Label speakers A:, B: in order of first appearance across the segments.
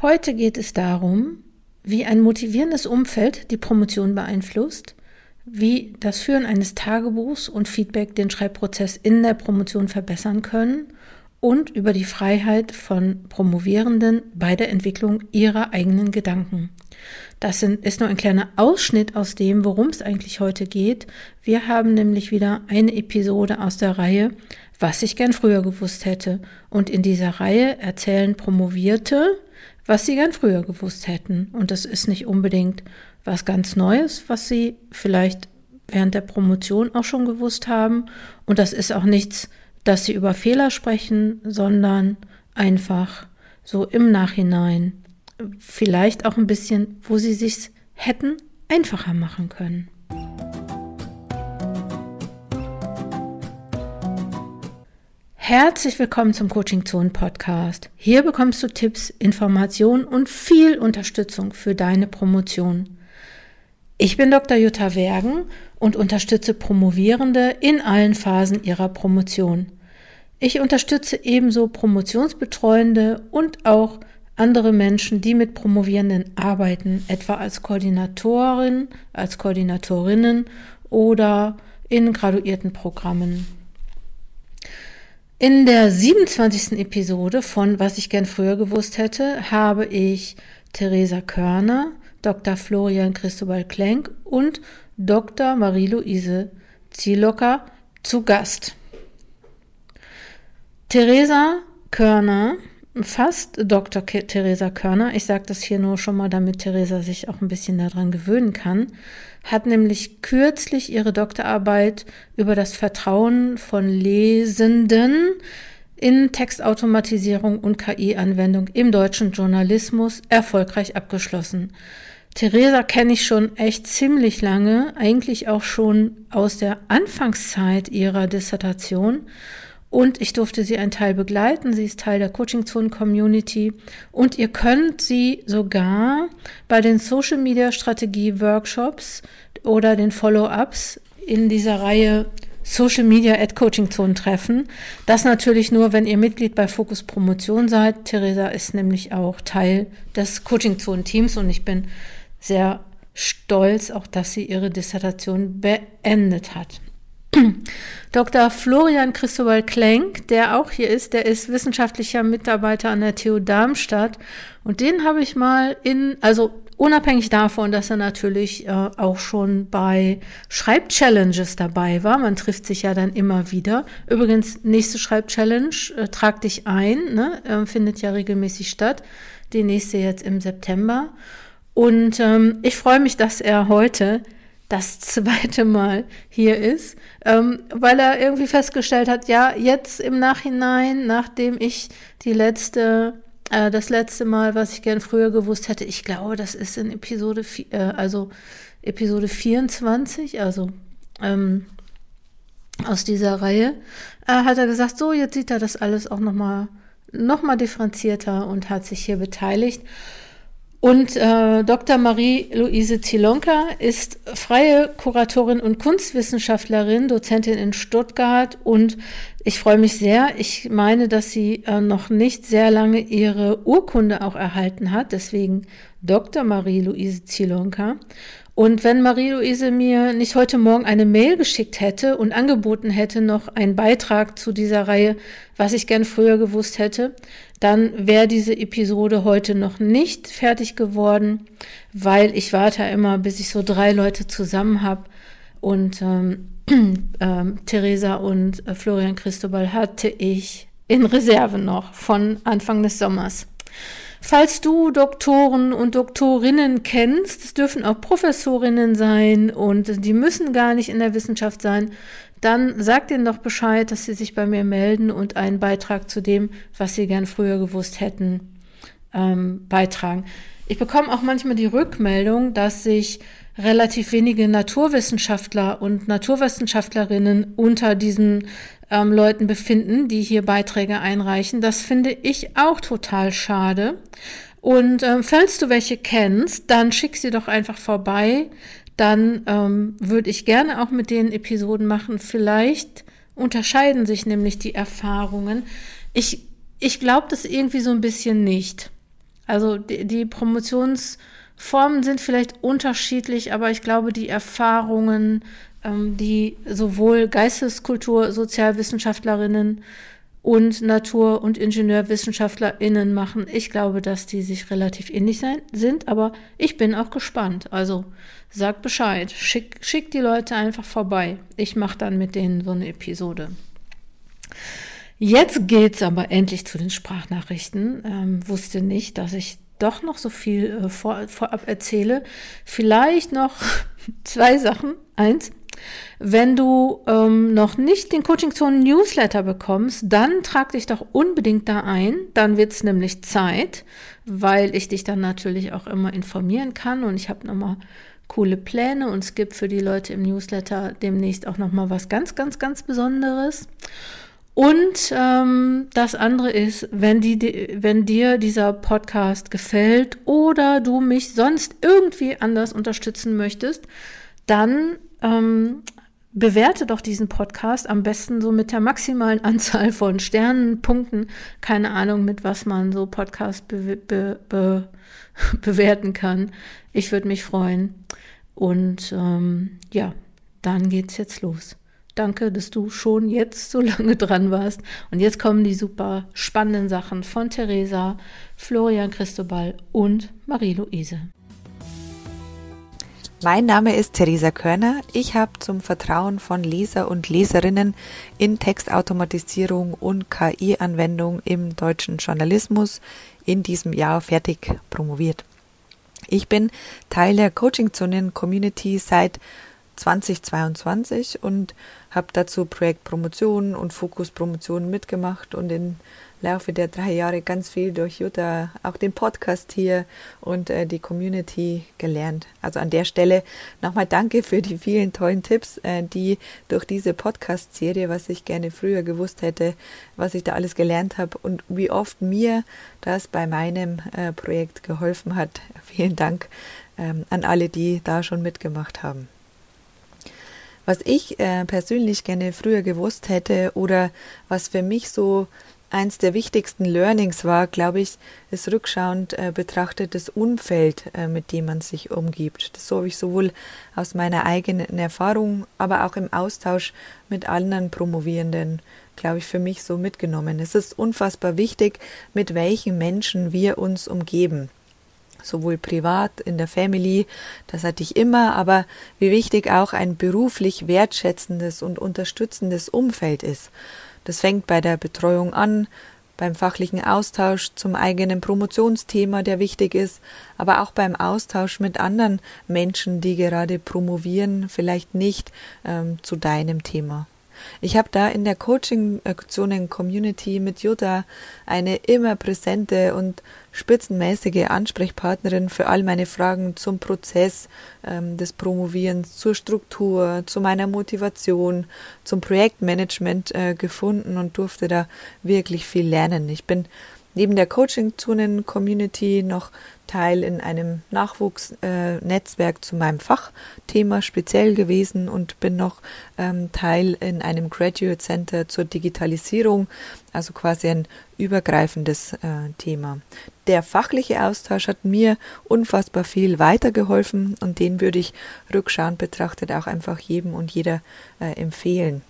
A: Heute geht es darum, wie ein motivierendes Umfeld die Promotion beeinflusst, wie das Führen eines Tagebuchs und Feedback den Schreibprozess in der Promotion verbessern können und über die Freiheit von Promovierenden bei der Entwicklung ihrer eigenen Gedanken. Das sind, ist nur ein kleiner Ausschnitt aus dem, worum es eigentlich heute geht. Wir haben nämlich wieder eine Episode aus der Reihe, was ich gern früher gewusst hätte. Und in dieser Reihe erzählen Promovierte, was sie gern früher gewusst hätten. Und das ist nicht unbedingt was ganz Neues, was sie vielleicht während der Promotion auch schon gewusst haben. Und das ist auch nichts, dass sie über Fehler sprechen, sondern einfach so im Nachhinein. Vielleicht auch ein bisschen, wo sie sich hätten einfacher machen können. Herzlich willkommen zum Coaching Zone Podcast. Hier bekommst du Tipps, Informationen und viel Unterstützung für deine Promotion. Ich bin Dr. Jutta Wergen und unterstütze Promovierende in allen Phasen ihrer Promotion. Ich unterstütze ebenso Promotionsbetreuende und auch andere Menschen, die mit Promovierenden arbeiten, etwa als Koordinatorin, als Koordinatorinnen oder in graduierten Programmen. In der 27. Episode von Was ich gern früher gewusst hätte, habe ich Theresa Körner, Dr. Florian Christobal Klenk und Dr. Marie-Louise Zielocker zu Gast. Theresa Körner, fast Dr. Theresa Körner, ich sage das hier nur schon mal, damit Theresa sich auch ein bisschen daran gewöhnen kann, hat nämlich kürzlich ihre Doktorarbeit über das Vertrauen von Lesenden in Textautomatisierung und KI-Anwendung im deutschen Journalismus erfolgreich abgeschlossen. Theresa kenne ich schon echt ziemlich lange, eigentlich auch schon aus der Anfangszeit ihrer Dissertation. Und ich durfte sie einen Teil begleiten. Sie ist Teil der Coaching Zone Community. Und ihr könnt sie sogar bei den Social Media Strategie Workshops oder den Follow-ups in dieser Reihe Social Media at Coaching Zone treffen. Das natürlich nur, wenn ihr Mitglied bei Focus Promotion seid. Theresa ist nämlich auch Teil des Coaching Zone Teams und ich bin sehr stolz, auch dass sie ihre Dissertation beendet hat. Dr. Florian Christobal Klenk, der auch hier ist, der ist wissenschaftlicher Mitarbeiter an der TU Darmstadt. Und den habe ich mal in, also unabhängig davon, dass er natürlich äh, auch schon bei Schreibchallenges dabei war. Man trifft sich ja dann immer wieder. Übrigens, nächste Schreibchallenge, äh, trag dich ein, ne? äh, findet ja regelmäßig statt. Die nächste jetzt im September. Und ähm, ich freue mich, dass er heute das zweite Mal hier ist, ähm, weil er irgendwie festgestellt hat, ja, jetzt im Nachhinein, nachdem ich die letzte, äh, das letzte Mal, was ich gern früher gewusst hätte, ich glaube, das ist in Episode, äh, also Episode 24, also ähm, aus dieser Reihe, äh, hat er gesagt, so, jetzt sieht er das alles auch nochmal noch mal differenzierter und hat sich hier beteiligt. Und äh, Dr. Marie-Louise Zilonka ist freie Kuratorin und Kunstwissenschaftlerin, Dozentin in Stuttgart. Und ich freue mich sehr. Ich meine, dass sie äh, noch nicht sehr lange ihre Urkunde auch erhalten hat. Deswegen Dr. Marie-Louise Zilonka. Und wenn Marie-Louise mir nicht heute Morgen eine Mail geschickt hätte und angeboten hätte, noch einen Beitrag zu dieser Reihe, was ich gern früher gewusst hätte, dann wäre diese Episode heute noch nicht fertig geworden, weil ich warte immer, bis ich so drei Leute zusammen habe. Und ähm, ähm, Theresa und äh, Florian Christobal hatte ich in Reserve noch von Anfang des Sommers. Falls du Doktoren und Doktorinnen kennst, es dürfen auch Professorinnen sein und die müssen gar nicht in der Wissenschaft sein, dann sag denen doch Bescheid, dass sie sich bei mir melden und einen Beitrag zu dem, was sie gern früher gewusst hätten, ähm, beitragen. Ich bekomme auch manchmal die Rückmeldung, dass sich relativ wenige Naturwissenschaftler und Naturwissenschaftlerinnen unter diesen ähm, Leuten befinden, die hier Beiträge einreichen. Das finde ich auch total schade. Und ähm, falls du welche kennst, dann schick sie doch einfach vorbei. Dann ähm, würde ich gerne auch mit denen Episoden machen. Vielleicht unterscheiden sich nämlich die Erfahrungen. Ich, ich glaube das irgendwie so ein bisschen nicht. Also die, die Promotionsformen sind vielleicht unterschiedlich, aber ich glaube, die Erfahrungen, die sowohl Geisteskultur, Sozialwissenschaftlerinnen und Natur- und IngenieurwissenschaftlerInnen machen. Ich glaube, dass die sich relativ ähnlich sein, sind, aber ich bin auch gespannt. Also sag Bescheid, schick, schick die Leute einfach vorbei. Ich mache dann mit denen so eine Episode. Jetzt geht's aber endlich zu den Sprachnachrichten. Ähm, wusste nicht, dass ich doch noch so viel äh, vor, vorab erzähle. Vielleicht noch zwei Sachen. Eins, wenn du ähm, noch nicht den Coaching Zone Newsletter bekommst, dann trag dich doch unbedingt da ein. Dann wird es nämlich Zeit, weil ich dich dann natürlich auch immer informieren kann und ich habe nochmal coole Pläne und es gibt für die Leute im Newsletter demnächst auch nochmal was ganz, ganz, ganz Besonderes. Und ähm, das andere ist, wenn, die, wenn dir dieser Podcast gefällt oder du mich sonst irgendwie anders unterstützen möchtest, dann ähm, bewerte doch diesen Podcast am besten so mit der maximalen Anzahl von Sternen, Punkten, keine Ahnung, mit was man so Podcast be be be bewerten kann. Ich würde mich freuen. Und ähm, ja, dann geht's jetzt los. Danke, dass du schon jetzt so lange dran warst. Und jetzt kommen die super spannenden Sachen von Theresa, Florian Christobal und Marie-Louise.
B: Mein Name ist Theresa Körner. Ich habe zum Vertrauen von Leser und Leserinnen in Textautomatisierung und KI-Anwendung im deutschen Journalismus in diesem Jahr fertig promoviert. Ich bin Teil der Coaching-Zonen-Community seit 2022 und habe dazu Projektpromotionen und Fokuspromotionen mitgemacht und in Laufe der drei Jahre ganz viel durch Jutta, auch den Podcast hier und äh, die Community gelernt. Also an der Stelle nochmal danke für die vielen tollen Tipps, äh, die durch diese Podcast-Serie, was ich gerne früher gewusst hätte, was ich da alles gelernt habe und wie oft mir das bei meinem äh, Projekt geholfen hat. Vielen Dank ähm, an alle, die da schon mitgemacht haben. Was ich äh, persönlich gerne früher gewusst hätte oder was für mich so eins der wichtigsten Learnings war, glaube ich, ist rückschauend äh, betrachtet das Umfeld, äh, mit dem man sich umgibt. Das habe ich sowohl aus meiner eigenen Erfahrung, aber auch im Austausch mit anderen Promovierenden, glaube ich, für mich so mitgenommen. Es ist unfassbar wichtig, mit welchen Menschen wir uns umgeben. Sowohl privat, in der Family, das hatte ich immer, aber wie wichtig auch ein beruflich wertschätzendes und unterstützendes Umfeld ist. Das fängt bei der Betreuung an, beim fachlichen Austausch zum eigenen Promotionsthema, der wichtig ist, aber auch beim Austausch mit anderen Menschen, die gerade promovieren, vielleicht nicht ähm, zu deinem Thema. Ich habe da in der Coaching-Aktionen-Community mit Jutta eine immer präsente und spitzenmäßige Ansprechpartnerin für all meine Fragen zum Prozess ähm, des Promovierens, zur Struktur, zu meiner Motivation, zum Projektmanagement äh, gefunden und durfte da wirklich viel lernen. Ich bin neben der Coaching-Zonen-Community noch Teil in einem Nachwuchsnetzwerk äh, zu meinem Fachthema speziell gewesen und bin noch ähm, Teil in einem Graduate Center zur Digitalisierung, also quasi ein übergreifendes äh, Thema. Der fachliche Austausch hat mir unfassbar viel weitergeholfen und den würde ich rückschauend betrachtet auch einfach jedem und jeder äh, empfehlen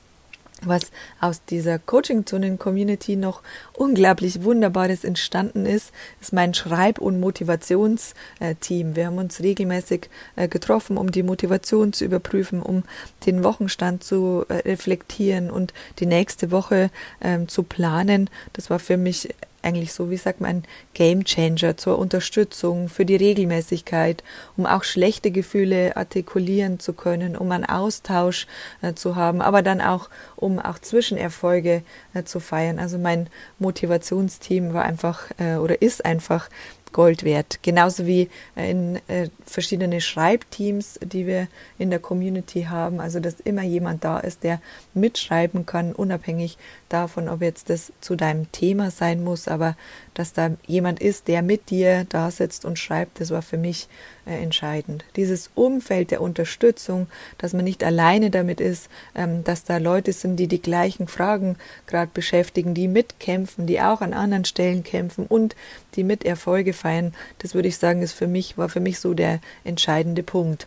B: was aus dieser Coaching-Zonen-Community noch unglaublich Wunderbares entstanden ist, ist mein Schreib- und Motivationsteam. Wir haben uns regelmäßig äh, getroffen, um die Motivation zu überprüfen, um den Wochenstand zu äh, reflektieren und die nächste Woche ähm, zu planen. Das war für mich eigentlich so, wie sagt man, Game Changer zur Unterstützung, für die Regelmäßigkeit, um auch schlechte Gefühle artikulieren zu können, um einen Austausch äh, zu haben, aber dann auch, um auch Zwischenerfolge äh, zu feiern. Also mein Motivationsteam war einfach äh, oder ist einfach Gold wert. Genauso wie äh, in äh, verschiedene Schreibteams, die wir in der Community haben. Also, dass immer jemand da ist, der mitschreiben kann, unabhängig davon, ob jetzt das zu deinem Thema sein muss, aber dass da jemand ist, der mit dir da sitzt und schreibt, das war für mich äh, entscheidend. Dieses Umfeld der Unterstützung, dass man nicht alleine damit ist, ähm, dass da Leute sind, die die gleichen Fragen gerade beschäftigen, die mitkämpfen, die auch an anderen Stellen kämpfen und die mit Erfolge feiern, das würde ich sagen, ist für mich, war für mich so der entscheidende Punkt.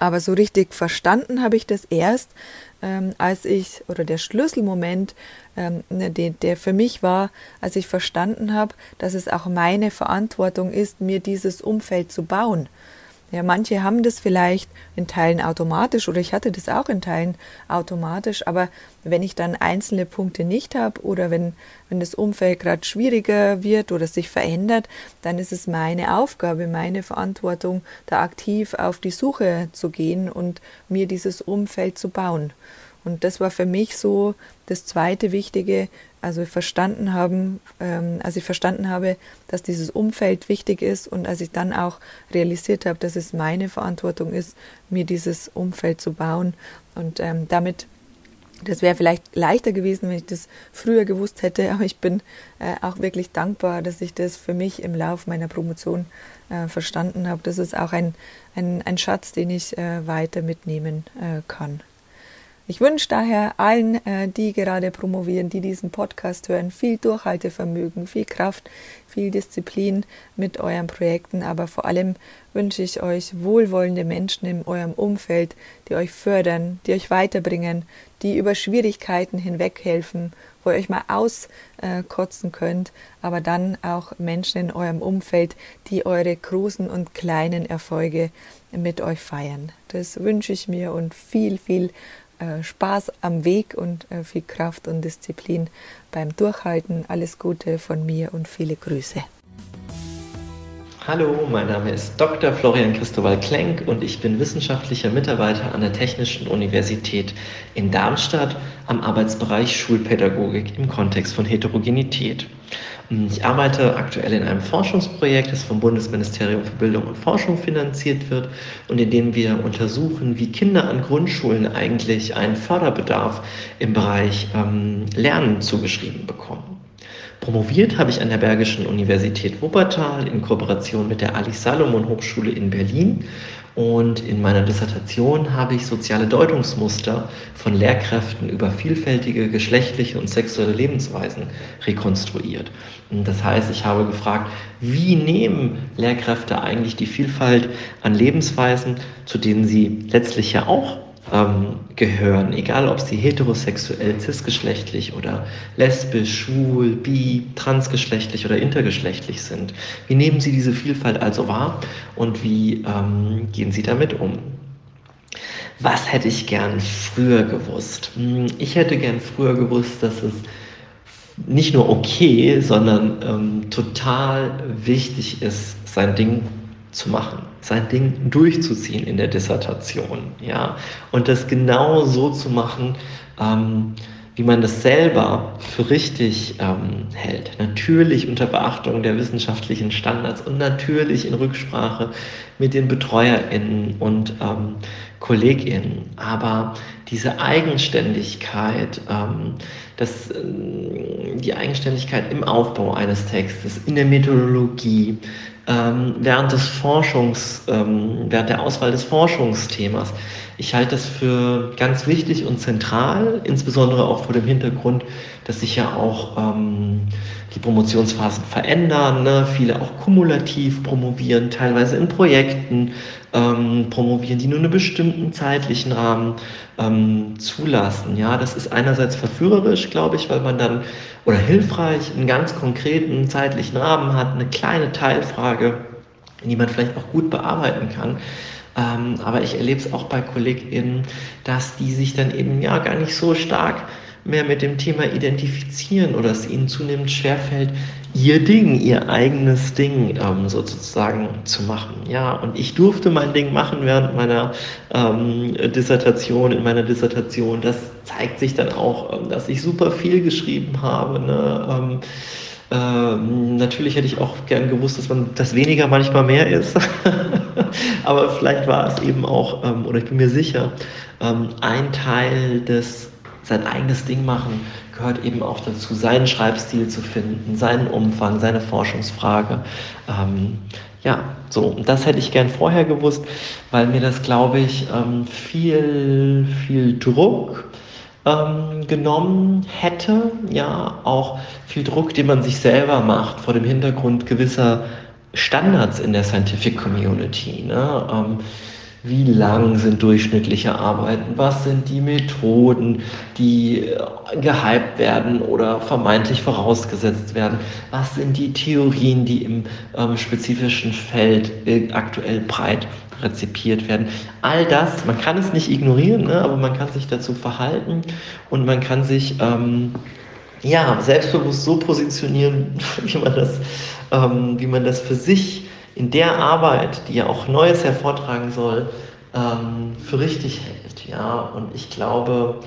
B: Aber so richtig verstanden habe ich das erst, ähm, als ich, oder der Schlüsselmoment, ähm, ne, der, der für mich war, als ich verstanden habe, dass es auch meine Verantwortung ist, mir dieses Umfeld zu bauen. Ja, manche haben das vielleicht in Teilen automatisch oder ich hatte das auch in Teilen automatisch, aber wenn ich dann einzelne Punkte nicht habe oder wenn, wenn das Umfeld gerade schwieriger wird oder sich verändert, dann ist es meine Aufgabe, meine Verantwortung, da aktiv auf die Suche zu gehen und mir dieses Umfeld zu bauen. Und das war für mich so das zweite Wichtige, also verstanden haben, ähm, als ich verstanden habe, dass dieses Umfeld wichtig ist und als ich dann auch realisiert habe, dass es meine Verantwortung ist, mir dieses Umfeld zu bauen und ähm, damit das wäre vielleicht leichter gewesen, wenn ich das früher gewusst hätte, aber ich bin äh, auch wirklich dankbar, dass ich das für mich im Lauf meiner Promotion äh, verstanden habe. Das ist auch ein, ein, ein Schatz, den ich äh, weiter mitnehmen äh, kann. Ich wünsche daher allen, äh, die gerade promovieren, die diesen Podcast hören, viel Durchhaltevermögen, viel Kraft, viel Disziplin mit euren Projekten, aber vor allem wünsche ich euch wohlwollende Menschen in eurem Umfeld, die euch fördern, die euch weiterbringen, die über Schwierigkeiten hinweg helfen, wo ihr euch mal auskotzen könnt, aber dann auch Menschen in eurem Umfeld, die eure großen und kleinen Erfolge mit euch feiern. Das wünsche ich mir und viel, viel äh, Spaß am Weg und äh, viel Kraft und Disziplin beim Durchhalten. Alles Gute von mir und viele Grüße.
C: Hallo, mein Name ist Dr. Florian Christowal Klenk und ich bin wissenschaftlicher Mitarbeiter an der Technischen Universität in Darmstadt am Arbeitsbereich Schulpädagogik im Kontext von Heterogenität. Ich arbeite aktuell in einem Forschungsprojekt, das vom Bundesministerium für Bildung und Forschung finanziert wird und in dem wir untersuchen, wie Kinder an Grundschulen eigentlich einen Förderbedarf im Bereich ähm, Lernen zugeschrieben bekommen. Promoviert habe ich an der Bergischen Universität Wuppertal in Kooperation mit der Alice Salomon Hochschule in Berlin. Und in meiner Dissertation habe ich soziale Deutungsmuster von Lehrkräften über vielfältige geschlechtliche und sexuelle Lebensweisen rekonstruiert. Das heißt, ich habe gefragt, wie nehmen Lehrkräfte eigentlich die Vielfalt an Lebensweisen, zu denen sie letztlich ja auch ähm, gehören, egal ob sie heterosexuell, cisgeschlechtlich oder lesbisch, schwul, bi, transgeschlechtlich oder intergeschlechtlich sind. Wie nehmen sie diese Vielfalt also wahr und wie ähm, gehen sie damit um? Was hätte ich gern früher gewusst? Hm, ich hätte gern früher gewusst, dass es nicht nur okay, sondern ähm, total wichtig ist, sein Ding zu machen, sein Ding durchzuziehen in der Dissertation, ja, und das genau so zu machen, ähm, wie man das selber für richtig ähm, hält. Natürlich unter Beachtung der wissenschaftlichen Standards und natürlich in Rücksprache mit den BetreuerInnen und ähm, KollegInnen. Aber diese Eigenständigkeit, ähm, das, äh, die Eigenständigkeit im Aufbau eines Textes, in der Methodologie, ähm, während des Forschungs, ähm, während der Auswahl des Forschungsthemas. Ich halte das für ganz wichtig und zentral, insbesondere auch vor dem Hintergrund, dass sich ja auch ähm, die Promotionsphasen verändern, ne? viele auch kumulativ promovieren, teilweise in Projekten ähm, promovieren, die nur einen bestimmten zeitlichen Rahmen ähm, zulassen. Ja, das ist einerseits verführerisch, glaube ich, weil man dann oder hilfreich einen ganz konkreten zeitlichen Rahmen hat, eine kleine Teilfrage, die man vielleicht auch gut bearbeiten kann. Ähm, aber ich erlebe es auch bei KollegInnen, dass die sich dann eben ja gar nicht so stark mehr mit dem Thema identifizieren oder es ihnen zunehmend schwerfällt, ihr Ding, ihr eigenes Ding ähm, sozusagen zu machen. Ja, und ich durfte mein Ding machen während meiner ähm, Dissertation, in meiner Dissertation. Das zeigt sich dann auch, ähm, dass ich super viel geschrieben habe. Ne? Ähm, ähm, natürlich hätte ich auch gern gewusst, dass man das weniger manchmal mehr ist. Aber vielleicht war es eben auch, ähm, oder ich bin mir sicher, ähm, ein Teil des sein eigenes Ding machen gehört eben auch dazu, seinen Schreibstil zu finden, seinen Umfang, seine Forschungsfrage. Ähm, ja, so, und das hätte ich gern vorher gewusst, weil mir das, glaube ich, ähm, viel, viel Druck ähm, genommen hätte. Ja, auch viel Druck, den man sich selber macht vor dem Hintergrund gewisser Standards in der Scientific Community. Ne? Wie lang sind durchschnittliche Arbeiten? Was sind die Methoden, die äh, gehypt werden oder vermeintlich vorausgesetzt werden? Was sind die Theorien, die im ähm, spezifischen Feld äh, aktuell breit rezipiert werden? All das, man kann es nicht ignorieren, ne? aber man kann sich dazu verhalten und man kann sich ähm, ja, selbstbewusst so positionieren, wie man das, ähm, wie man das für sich in der Arbeit, die ja auch Neues hervortragen soll, ähm, für richtig hält. Ja? Und ich glaube,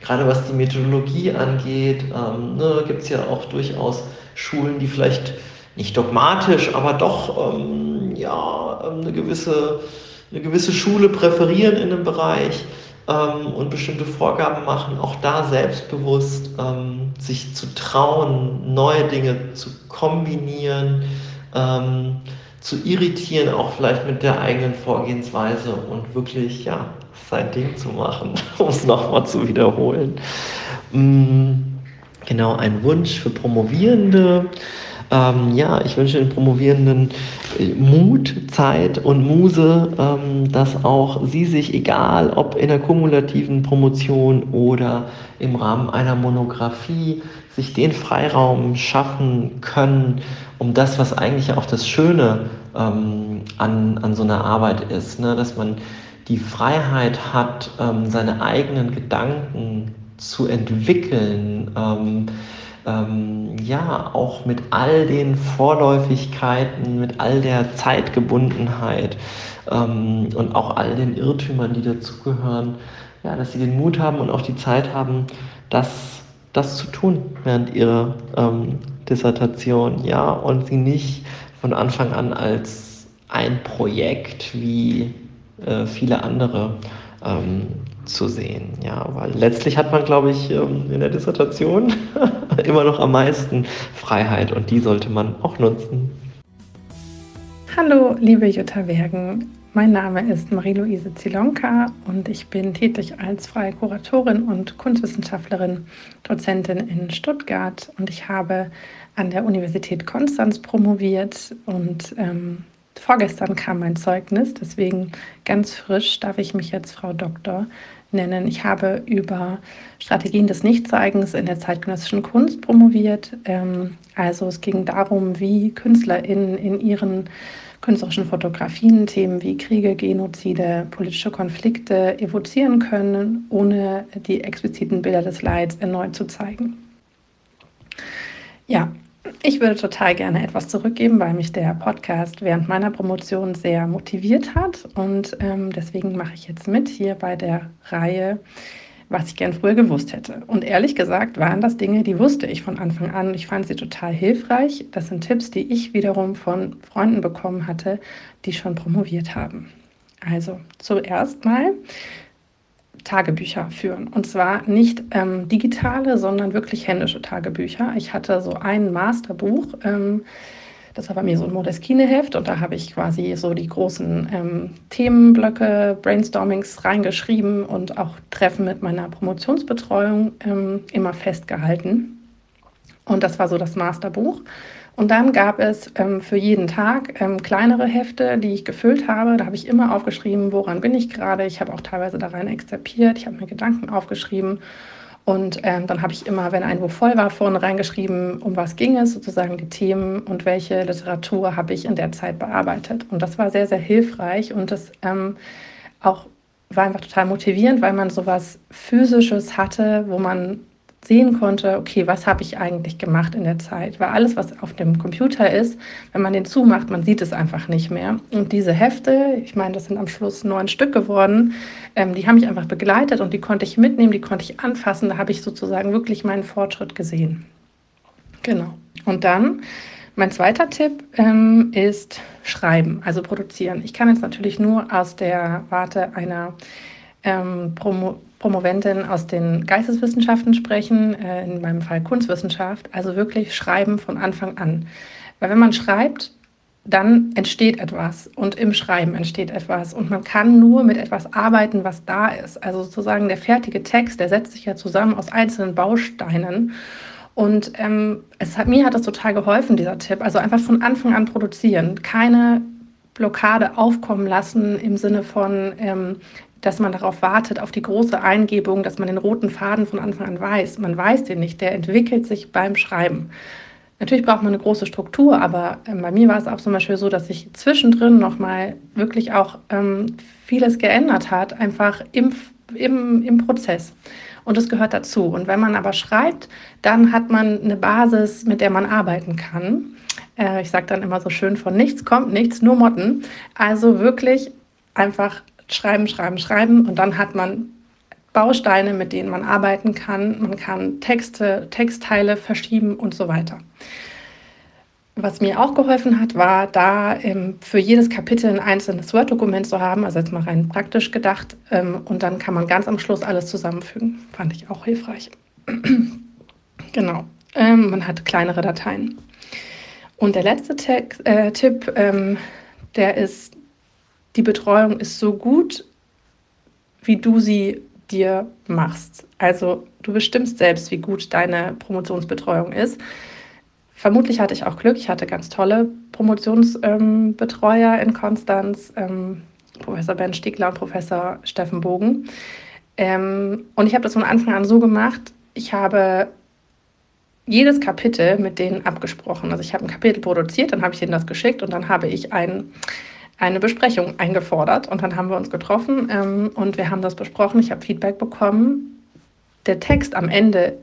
C: gerade was die Methodologie angeht, ähm, ne, gibt es ja auch durchaus Schulen, die vielleicht nicht dogmatisch, aber doch ähm, ja, eine, gewisse, eine gewisse Schule präferieren in einem Bereich ähm, und bestimmte Vorgaben machen, auch da selbstbewusst ähm, sich zu trauen, neue Dinge zu kombinieren. Ähm, zu irritieren, auch vielleicht mit der eigenen Vorgehensweise und wirklich, ja, sein Ding zu machen, um es nochmal zu wiederholen. Mm, genau, ein Wunsch für Promovierende. Ähm, ja, ich wünsche den Promovierenden äh, Mut, Zeit und Muse, ähm, dass auch sie sich, egal ob in der kumulativen Promotion oder im Rahmen einer Monographie, sich den Freiraum schaffen können, um das, was eigentlich auch das Schöne ähm, an, an so einer Arbeit ist, ne? dass man die Freiheit hat, ähm, seine eigenen Gedanken zu entwickeln, ähm, ja, auch mit all den Vorläufigkeiten, mit all der Zeitgebundenheit ähm, und auch all den Irrtümern, die dazugehören, ja, dass sie den Mut haben und auch die Zeit haben, das, das zu tun während ihrer ähm, Dissertation, ja, und sie nicht von Anfang an als ein Projekt wie äh, viele andere ähm, zu sehen. Ja, weil letztlich hat man, glaube ich, ähm, in der Dissertation immer noch am meisten Freiheit und die sollte man auch nutzen.
D: Hallo, liebe Jutta Wergen. Mein Name ist Marie-Louise Zilonka und ich bin tätig als freie Kuratorin und Kunstwissenschaftlerin, Dozentin in Stuttgart und ich habe an der Universität Konstanz promoviert und ähm, vorgestern kam mein Zeugnis, deswegen ganz frisch darf ich mich jetzt Frau Doktor nennen. Ich habe über Strategien des Nichtzeigens in der zeitgenössischen Kunst promoviert. Ähm, also es ging darum, wie KünstlerInnen in ihren künstlerischen Fotografien Themen wie Kriege, Genozide, politische Konflikte evozieren können, ohne die expliziten Bilder des Leids erneut zu zeigen. Ja, ich würde total gerne etwas zurückgeben, weil mich der Podcast während meiner Promotion sehr motiviert hat. Und ähm, deswegen mache ich jetzt mit hier bei der Reihe, was ich gern früher gewusst hätte. Und ehrlich gesagt waren das Dinge, die wusste ich von Anfang an. Ich fand sie total hilfreich. Das sind Tipps, die ich wiederum von Freunden bekommen hatte, die schon promoviert haben. Also zuerst mal Tagebücher führen. Und zwar nicht ähm, digitale, sondern wirklich händische Tagebücher. Ich hatte so ein Masterbuch, ähm, das war bei mir so ein Modeskine-Heft und da habe ich quasi so die großen ähm, Themenblöcke, Brainstormings reingeschrieben und auch Treffen mit meiner Promotionsbetreuung ähm, immer festgehalten. Und das war so das Masterbuch. Und dann gab es ähm, für jeden Tag ähm, kleinere Hefte, die ich gefüllt habe. Da habe ich immer aufgeschrieben, woran bin ich gerade. Ich habe auch teilweise da rein exzerpiert. Ich habe mir Gedanken aufgeschrieben. Und ähm, dann habe ich immer, wenn ein Buch voll war, vorne reingeschrieben, um was ging es, sozusagen die Themen und welche Literatur habe ich in der Zeit bearbeitet. Und das war sehr, sehr hilfreich und das ähm, auch war einfach total motivierend, weil man sowas Physisches hatte, wo man sehen konnte, okay, was habe ich eigentlich gemacht in der Zeit? Weil alles, was auf dem Computer ist, wenn man den zumacht, man sieht es einfach nicht mehr. Und diese Hefte, ich meine, das sind am Schluss neun Stück geworden, ähm, die haben mich einfach begleitet und die konnte ich mitnehmen, die konnte ich anfassen. Da habe ich sozusagen wirklich meinen Fortschritt gesehen. Genau. Und dann mein zweiter Tipp ähm, ist Schreiben, also produzieren. Ich kann jetzt natürlich nur aus der Warte einer ähm, Promo Promoventin aus den Geisteswissenschaften sprechen, äh, in meinem Fall Kunstwissenschaft, also wirklich schreiben von Anfang an. Weil wenn man schreibt, dann entsteht etwas und im Schreiben entsteht etwas und man kann nur mit etwas arbeiten, was da ist. Also sozusagen der fertige Text, der setzt sich ja zusammen aus einzelnen Bausteinen und ähm, es hat, mir hat das total geholfen, dieser Tipp. Also einfach von Anfang an produzieren, keine Blockade aufkommen lassen im Sinne von, ähm, dass man darauf wartet, auf die große Eingebung, dass man den roten Faden von Anfang an weiß. Man weiß den nicht, der entwickelt sich beim Schreiben. Natürlich braucht man eine große Struktur, aber ähm, bei mir war es auch zum Beispiel so, dass sich zwischendrin nochmal wirklich auch ähm, vieles geändert hat, einfach im, im, im Prozess. Und das gehört dazu. Und wenn man aber schreibt, dann hat man eine Basis, mit der man arbeiten kann. Äh, ich sage dann immer so schön, von nichts kommt nichts, nur Motten. Also wirklich einfach schreiben, schreiben, schreiben und dann hat man Bausteine, mit denen man arbeiten kann. Man kann Texte, Textteile verschieben und so weiter. Was mir auch geholfen hat, war da ähm, für jedes Kapitel ein einzelnes Word-Dokument zu haben, also jetzt mal rein praktisch gedacht. Ähm, und dann kann man ganz am Schluss alles zusammenfügen. Fand ich auch hilfreich. genau. Ähm, man hat kleinere Dateien. Und der letzte Text, äh, Tipp, ähm, der ist, die Betreuung ist so gut, wie du sie dir machst. Also du bestimmst selbst, wie gut deine Promotionsbetreuung ist. Vermutlich hatte ich auch Glück. Ich hatte ganz tolle Promotionsbetreuer ähm, in Konstanz, ähm, Professor Ben Stiegler und Professor Steffen Bogen. Ähm, und ich habe das von Anfang an so gemacht, ich habe jedes Kapitel mit denen abgesprochen. Also ich habe ein Kapitel produziert, dann habe ich ihnen das geschickt und dann habe ich ein eine Besprechung eingefordert und dann haben wir uns getroffen ähm, und wir haben das besprochen. Ich habe Feedback bekommen. Der Text am Ende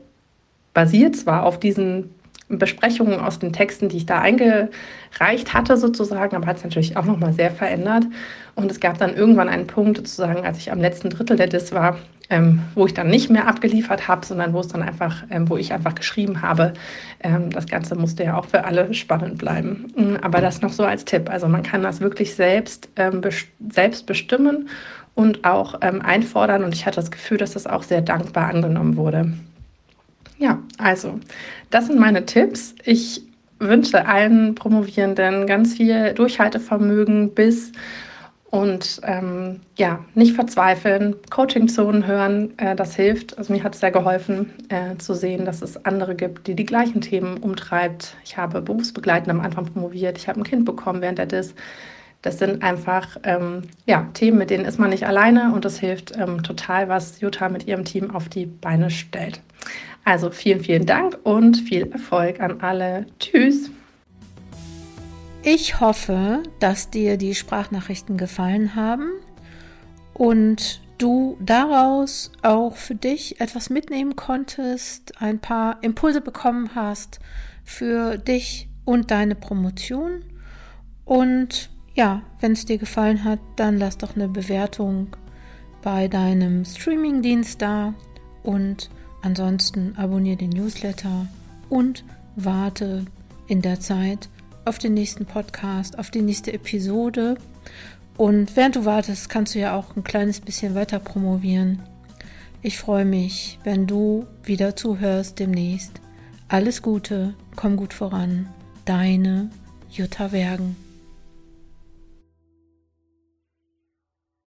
D: basiert zwar auf diesen Besprechungen aus den Texten, die ich da eingereicht hatte, sozusagen, aber hat es natürlich auch nochmal sehr verändert. Und es gab dann irgendwann einen Punkt, sozusagen, als ich am letzten Drittel der Dis war, ähm, wo ich dann nicht mehr abgeliefert habe, sondern wo es dann einfach, ähm, wo ich einfach geschrieben habe. Ähm, das Ganze musste ja auch für alle spannend bleiben. Mm, aber das noch so als Tipp. Also man kann das wirklich selbst, ähm, selbst bestimmen und auch ähm, einfordern. Und ich hatte das Gefühl, dass das auch sehr dankbar angenommen wurde. Ja, also das sind meine Tipps. Ich wünsche allen Promovierenden ganz viel Durchhaltevermögen bis und ähm, ja, nicht verzweifeln, Coaching-Zonen hören, äh, das hilft. Also mir hat es sehr geholfen äh, zu sehen, dass es andere gibt, die die gleichen Themen umtreibt. Ich habe berufsbegleitend am Anfang promoviert, ich habe ein Kind bekommen während der DIS. Das sind einfach ähm, ja, Themen, mit denen ist man nicht alleine und das hilft ähm, total, was Jutta mit ihrem Team auf die Beine stellt. Also vielen, vielen Dank und viel Erfolg an alle. Tschüss.
A: Ich hoffe, dass dir die Sprachnachrichten gefallen haben und du daraus auch für dich etwas mitnehmen konntest, ein paar Impulse bekommen hast für dich und deine Promotion. Und ja, wenn es dir gefallen hat, dann lass doch eine Bewertung bei deinem Streamingdienst da und ansonsten abonniere den Newsletter und warte in der Zeit auf den nächsten Podcast, auf die nächste Episode. Und während du wartest, kannst du ja auch ein kleines bisschen weiter promovieren. Ich freue mich, wenn du wieder zuhörst demnächst. Alles Gute, komm gut voran. Deine Jutta Wergen.